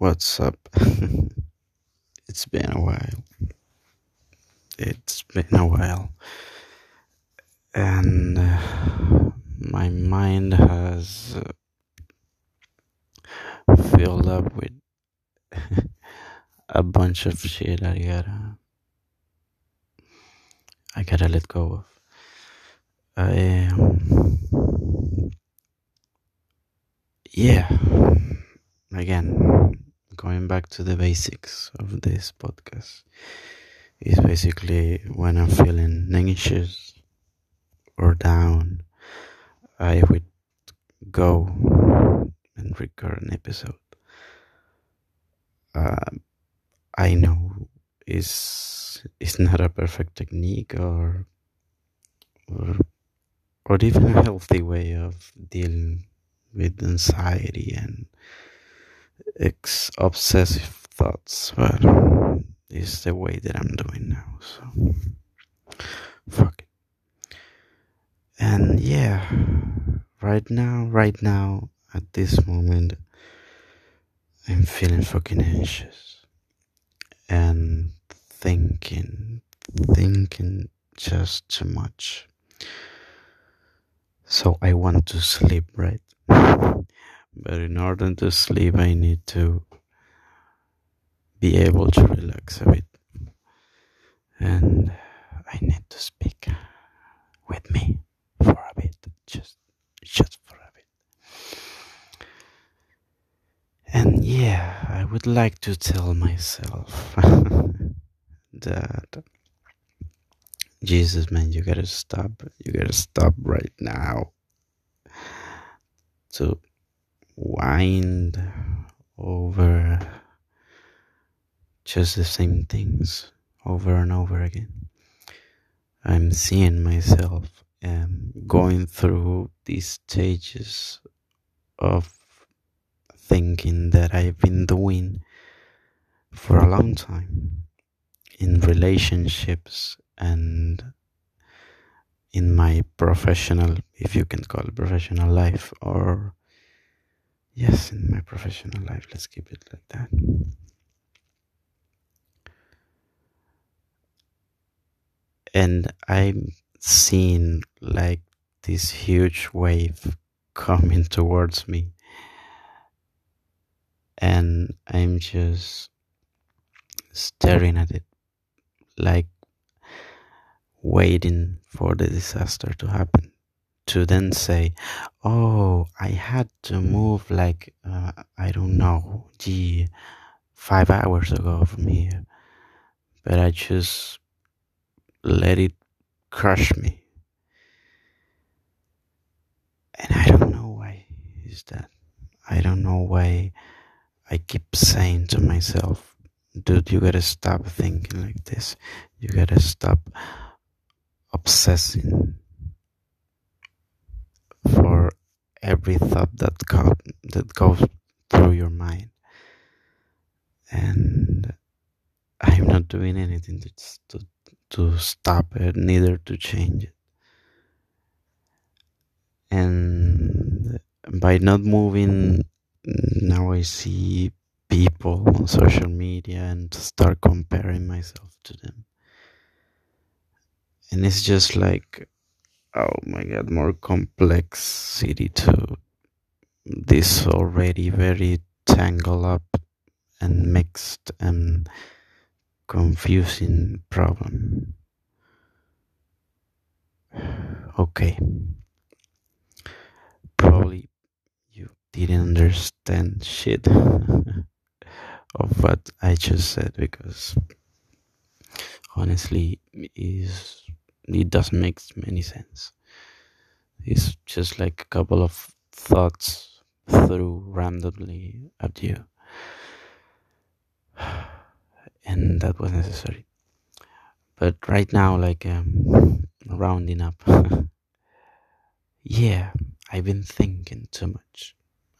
What's up? it's been a while. It's been a while. And uh, my mind has uh, filled up with a bunch of shit I gotta I gotta let go of. I um, yeah again going back to the basics of this podcast is basically when I'm feeling anxious or down, I would go and record an episode. Uh, I know is is not a perfect technique or or or even a healthy way of dealing with anxiety and ex- obsessive thoughts, but it's the way that I'm doing now. So, fuck it. And yeah, right now, right now, at this moment, I'm feeling fucking anxious and thinking, thinking just too much. So I want to sleep, right? But in order to sleep, I need to be able to relax a bit. And I need to speak with me for a bit, just, just for a bit. And yeah, I would like to tell myself that Jesus, man, you gotta stop. You gotta stop right now. To wind over just the same things over and over again. I'm seeing myself um, going through these stages of thinking that I've been doing for a long time in relationships and in my professional, if you can call it professional life, or yes, in my professional life, let's keep it like that. And I'm seeing like this huge wave coming towards me. And I'm just staring at it, like waiting for the disaster to happen. To then say, Oh, I had to move like, uh, I don't know, gee, five hours ago from here. But I just let it crush me. And I don't know why is that. I don't know why I keep saying to myself, dude, you gotta stop thinking like this. You gotta stop obsessing for every thought that go, that goes through your mind. And I'm not doing anything to, to to stop it, neither to change it. And by not moving, now I see people on social media and start comparing myself to them. And it's just like, oh my god, more complexity to this already very tangled up and mixed and confusing problem. Okay. Probably you didn't understand shit of what I just said because honestly is it doesn't make any sense. It's just like a couple of thoughts through randomly at you and that was necessary. But right now, like um, rounding up, yeah, I've been thinking too much.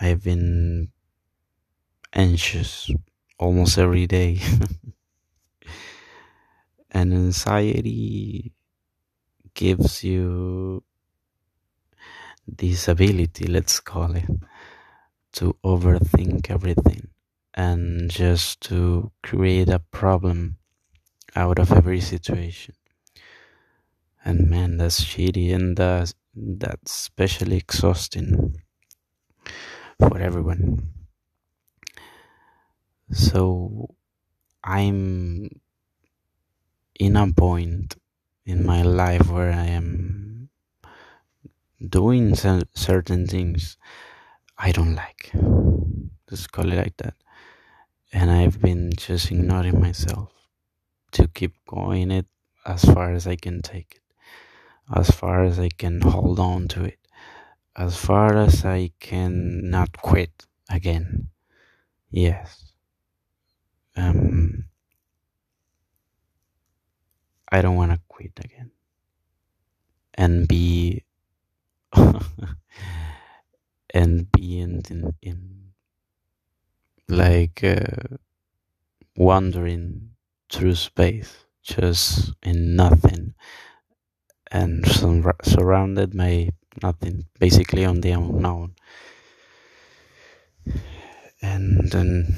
I've been anxious almost every day. and anxiety gives you this ability, let's call it, to overthink everything and just to create a problem out of every situation. And man, that's shitty and that's, that's especially exhausting for everyone. So I'm in a point in my life where I am doing certain things I don't like. Let's call it like that. And I've been just ignoring myself to keep going it as far as I can take it, as far as I can hold on to it, as far as I can not quit again. Yes. Um, I don't want to quit again. And be and be in in, in like uh, wandering through space, just in nothing, and surrounded by nothing, basically on the unknown. And then,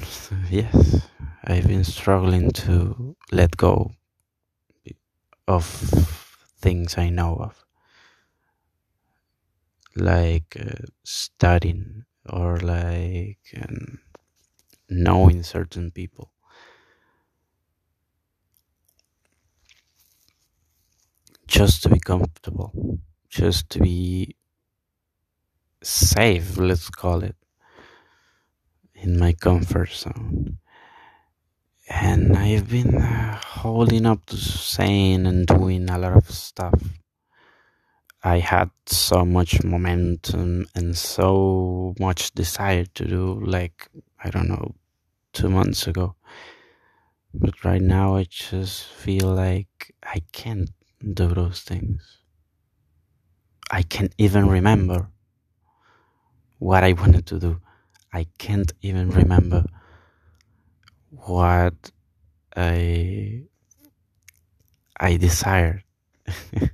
yes, I've been struggling to let go of things I know of, like uh, studying or like um, knowing certain people. Just to be comfortable, just to be safe, let's call it, in my comfort zone. And I've been uh, holding up to saying and doing a lot of stuff. I had so much momentum and so much desire to do, like, I don't know, two months ago. But right now, I just feel like I can't do those things. I can't even remember what I wanted to do. I can't even remember what I I desired.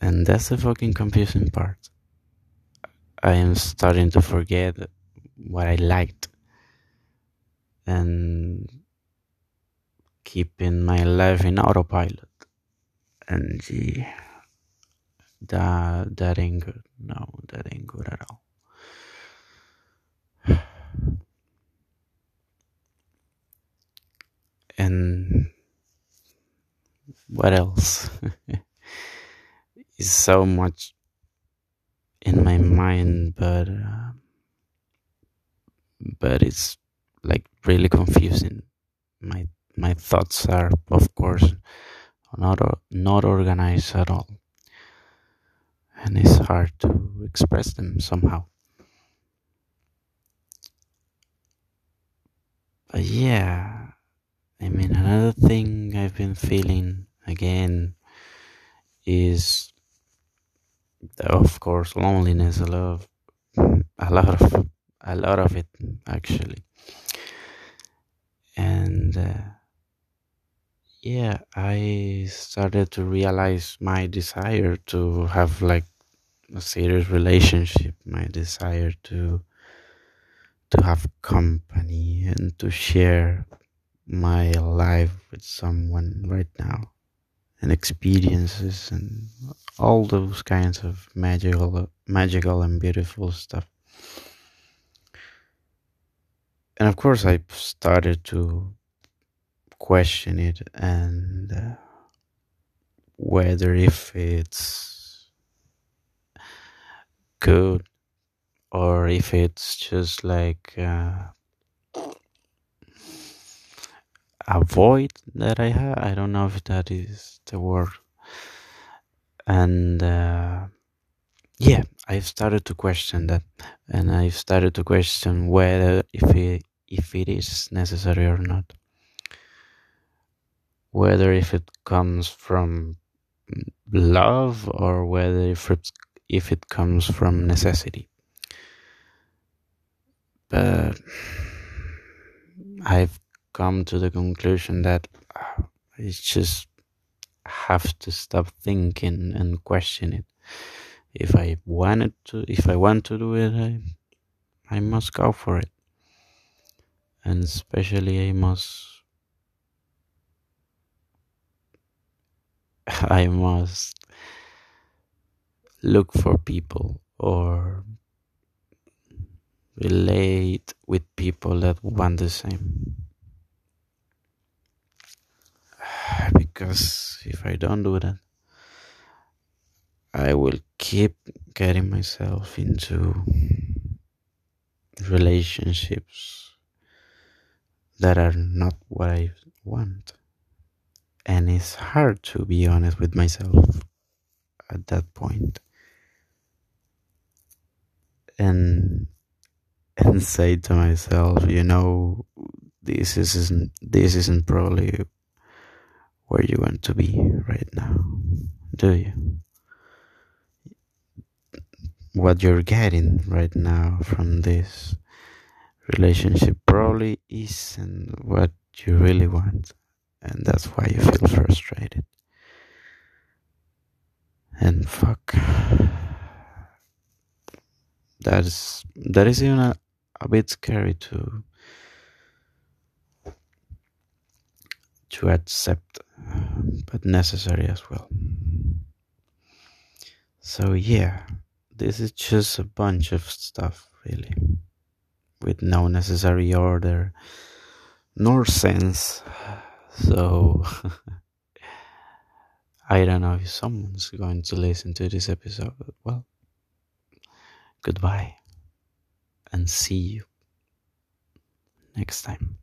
and that's the fucking confusing part. I am starting to forget what I liked and keeping my life in autopilot. And gee, that that ain't good. No, that ain't good at all. What else? is so much in my mind, but uh, but it's like really confusing. My my thoughts are, of course, not not organized at all, and it's hard to express them somehow. But yeah, I mean, another thing I've been feeling again is, of course, loneliness. A lot, of, a lot of, a lot of it actually and uh, yeah i started to realize my desire to have like a serious relationship my desire to to have company and to share my life with someone right now and experiences and all those kinds of magical magical and beautiful stuff. And of course i started to question it and uh, whether if it's good or if it's just like uh, a void that i have. I don't know if that is the word. And uh, yeah i've started to question that. And i've started to question whether if it if it is necessary or not. Whether if it comes from love or whether if it, if it comes from necessity. But i've come to the conclusion that uh, i just have to stop thinking and question it if I wanted to, if I want to do it, I, I must go for it. and especially I must I must look for people or relate with people that want the same. Because if I don't do that, I will keep getting myself into relationships that are not what I want. And it's hard to be honest with myself at that point. And and say to myself, you know, this isn't this isn't probably where you want to be right now, do you? What you're getting right now from this relationship probably isn't what you really want, and that's why you feel frustrated. And fuck. That is that is even a, a bit scary to to accept, but necessary as well. So yeah, this is just a bunch of stuff really, with no necessary order nor sense. So I don't know if someone's going to listen to this episode, well, goodbye and see you next time.